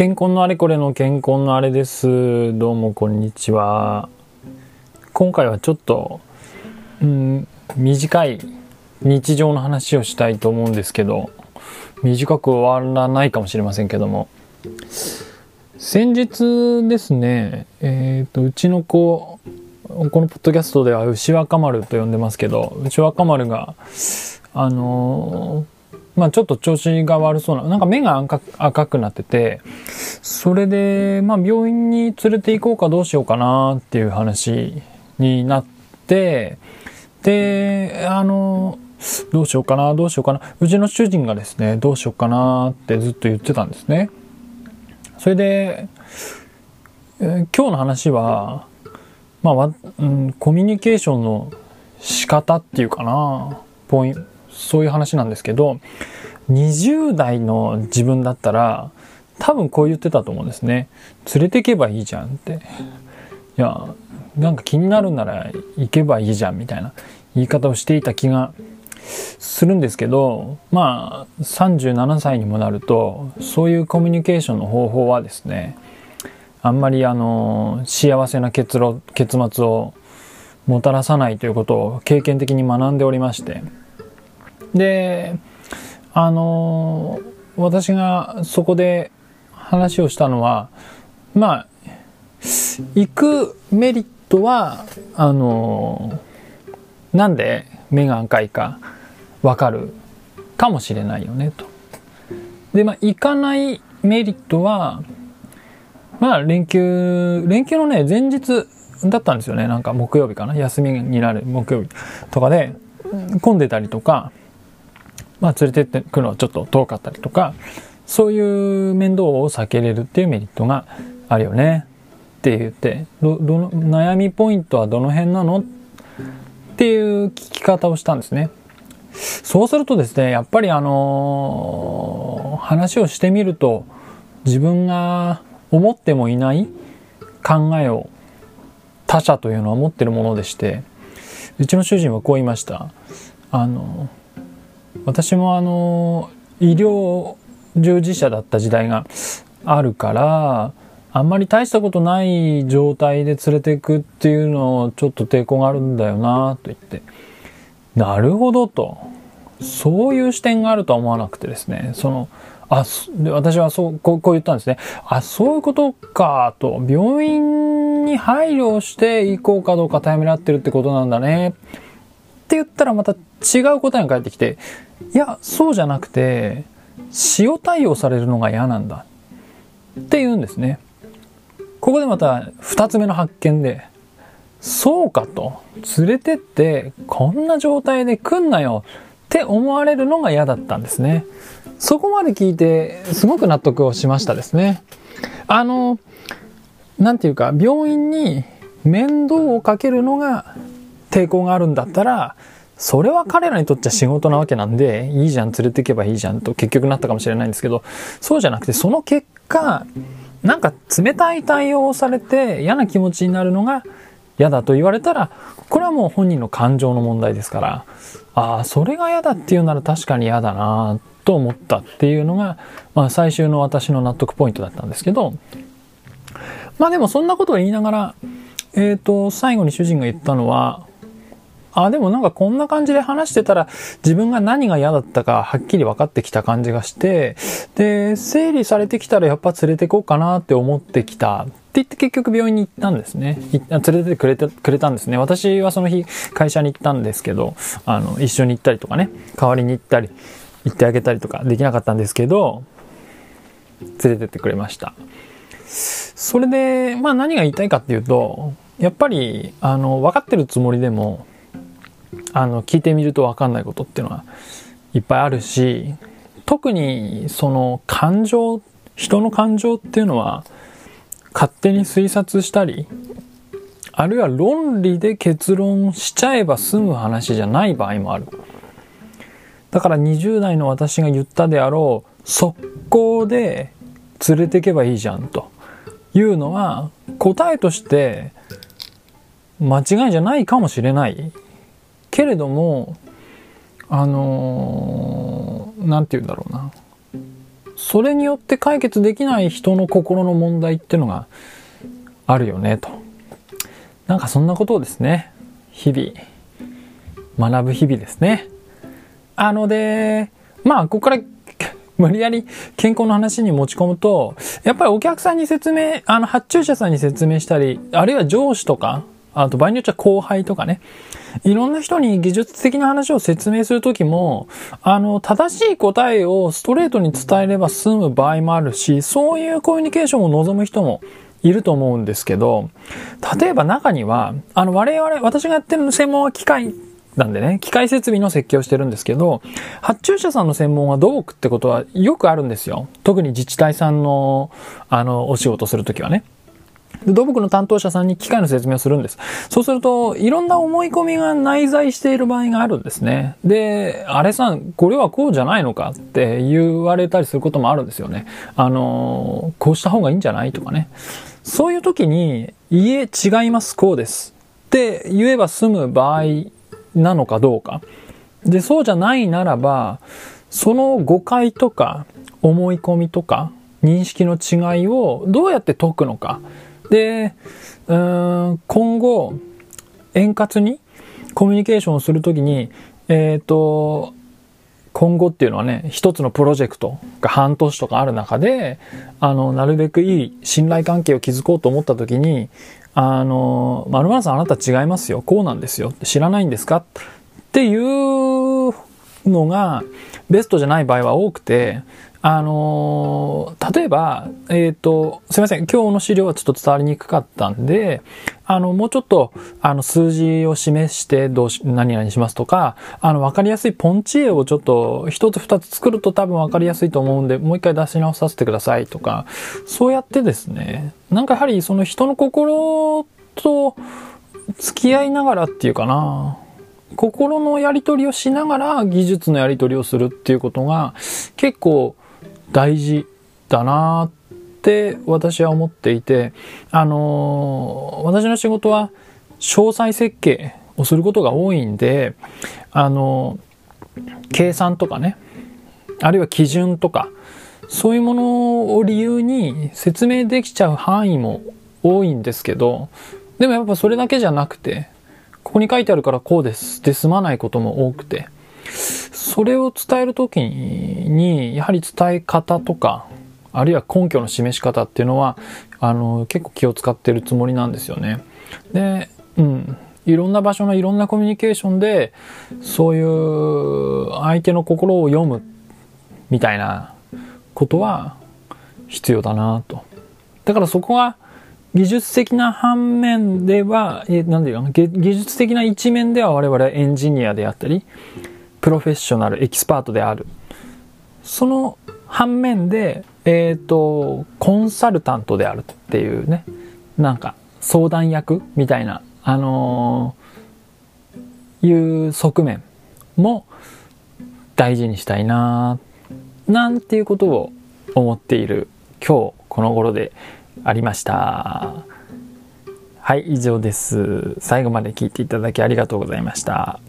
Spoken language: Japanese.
健康のあれこれの健康のあれです。どうもこんにちは。今回はちょっと、うん、短い日常の話をしたいと思うんですけど、短く終わらないかもしれませんけども。先日ですね、えっ、と、うちの子、このポッドキャストでは牛若丸と呼んでますけど、牛若丸が、あのーまあちょっと調子が悪そうな、なんか目が赤くなってて、それで、まあ病院に連れて行こうかどうしようかなっていう話になって、で、あの、どうしようかな、どうしようかな。うちの主人がですね、どうしようかなってずっと言ってたんですね。それで、えー今日の話は、まあ、うん、コミュニケーションの仕方っていうかな、ポイントそういう話なんですけど、20代の自分だったら、多分こう言ってたと思うんですね。連れてけばいいじゃんって。いや、なんか気になるなら行けばいいじゃんみたいな言い方をしていた気がするんですけど、まあ、37歳にもなると、そういうコミュニケーションの方法はですね、あんまりあの、幸せな結論、結末をもたらさないということを経験的に学んでおりまして。で、あの、私がそこで話をしたのは、まあ、行くメリットは、あの、なんで目が赤いかわかるかもしれないよねと。で、まあ、行かないメリットは、まあ、連休、連休のね、前日だったんですよね。なんか木曜日かな。休みになる木曜日とかで、混んでたりとか、まあ、連れてってくのはちょっと遠かったりとか、そういう面倒を避けれるっていうメリットがあるよね。って言って、ど、の、悩みポイントはどの辺なのっていう聞き方をしたんですね。そうするとですね、やっぱりあのー話をしてみると、自分が思ってもいない考えを他者というのは持ってるものでして、うちの主人はこう言いました。あの、私もあの、医療従事者だった時代があるから、あんまり大したことない状態で連れていくっていうのをちょっと抵抗があるんだよなと言って。なるほどと。そういう視点があるとは思わなくてですね。その、あ、私はそうこう、こう言ったんですね。あ、そういうことかと。病院に配慮して行こうかどうかタイムラってるってことなんだね。って言ったらまた違う答えが返ってきて、いや、そうじゃなくて、塩対応されるのが嫌なんだ。って言うんですね。ここでまた二つ目の発見で、そうかと。連れてって、こんな状態で来んなよって思われるのが嫌だったんですね。そこまで聞いて、すごく納得をしましたですね。あの、なんていうか、病院に面倒をかけるのが抵抗があるんだったら、それは彼らにとっちゃ仕事なわけなんで、いいじゃん、連れて行けばいいじゃんと結局なったかもしれないんですけど、そうじゃなくて、その結果、なんか冷たい対応をされて嫌な気持ちになるのが嫌だと言われたら、これはもう本人の感情の問題ですから、ああ、それが嫌だっていうなら確かに嫌だなと思ったっていうのが、まあ最終の私の納得ポイントだったんですけど、まあでもそんなことを言いながら、えっ、と、最後に主人が言ったのは、あ、でもなんかこんな感じで話してたら自分が何が嫌だったかはっきり分かってきた感じがして、で、整理されてきたらやっぱ連れてこうかなって思ってきたって言って結局病院に行ったんですね。連れててくれてくれたんですね。私はその日会社に行ったんですけど、あの、一緒に行ったりとかね、代わりに行ったり、行ってあげたりとかできなかったんですけど、連れてってくれました。それで、まあ何が言いたいかっていうと、やっぱり、あの、分かってるつもりでも、あの、聞いてみると分かんないことっていうのはいっぱいあるし、特にその感情、人の感情っていうのは勝手に推察したり、あるいは論理で結論しちゃえば済む話じゃない場合もある。だから20代の私が言ったであろう、速攻で連れてけばいいじゃんというのは答えとして間違いじゃないかもしれない。けれども、あのーて言うんだろうな。それによって解決できない人の心の問題ってのがあるよねと。なんかそんなことをですね、日々、学ぶ日々ですね。あので、まあ、ここから 無理やり健康の話に持ち込むと、やっぱりお客さんに説明、あの、発注者さんに説明したり、あるいは上司とか、あと場合によっちゃ後輩とかね、いろんな人に技術的な話を説明するときも、あの、正しい答えをストレートに伝えれば済む場合もあるし、そういうコミュニケーションを望む人もいると思うんですけど、例えば中には、あの、我々、私がやってる専門は機械なんでね、機械設備の設計をしてるんですけど、発注者さんの専門は土木ってことはよくあるんですよ。特に自治体さんの、あの、お仕事するときはね。で土木の担当者さんに機械の説明をするんです。そうすると、いろんな思い込みが内在している場合があるんですね。で、あれさん、これはこうじゃないのかって言われたりすることもあるんですよね。あの、こうした方がいいんじゃないとかね。そういう時に、いえ、違います、こうです。って言えば済む場合なのかどうか。で、そうじゃないならば、その誤解とか思い込みとか認識の違いをどうやって解くのか。で、うん、今後、円滑にコミュニケーションをするときに、えっ、ー、と、今後っていうのはね、一つのプロジェクトが半年とかある中で、あの、なるべくいい信頼関係を築こうと思ったときに、あの、まるまるさんあなた違いますよ。こうなんですよ。知らないんですか？っていうのがベストじゃない場合は多くて、あのー、例えば、えっ、ー、と、すいません。今日の資料はちょっと伝わりにくかったんで、あの、もうちょっと、あの、数字を示して、どうし、何々しますとか、あの、わかりやすいポンチ絵をちょっと、一つ二つ作ると多分わかりやすいと思うんで、もう一回出し直させてくださいとか、そうやってですね、なんかやはりその人の心と付き合いながらっていうかな、心のやり取りをしながら技術のやり取りをするっていうことが結構大事だなって私は思っていて、あのー、私の仕事は詳細設計をすることが多いんで、あのー、計算とかね、あるいは基準とか、そういうものを理由に説明できちゃう範囲も多いんですけど、でもやっぱそれだけじゃなくて、ここに書いてあるからこうですで済まないことも多くて、それを伝えるときに、やはり伝え方とか、あるいは根拠の示し方っていうのは、あの、結構気を使ってるつもりなんですよね。で、うん。いろんな場所のいろんなコミュニケーションで、そういう相手の心を読むみたいなことは必要だなと。だからそこは技術的な反面では、え、なんで言うか、技術的な一面では我々エンジニアであったり、プロフェッショナル、エキスパートである。その反面で、えっ、ー、と、コンサルタントであるっていうね、なんか相談役みたいな、あのー、いう側面も大事にしたいななんていうことを思っている今日この頃でありました。はい、以上です。最後まで聞いていただきありがとうございました。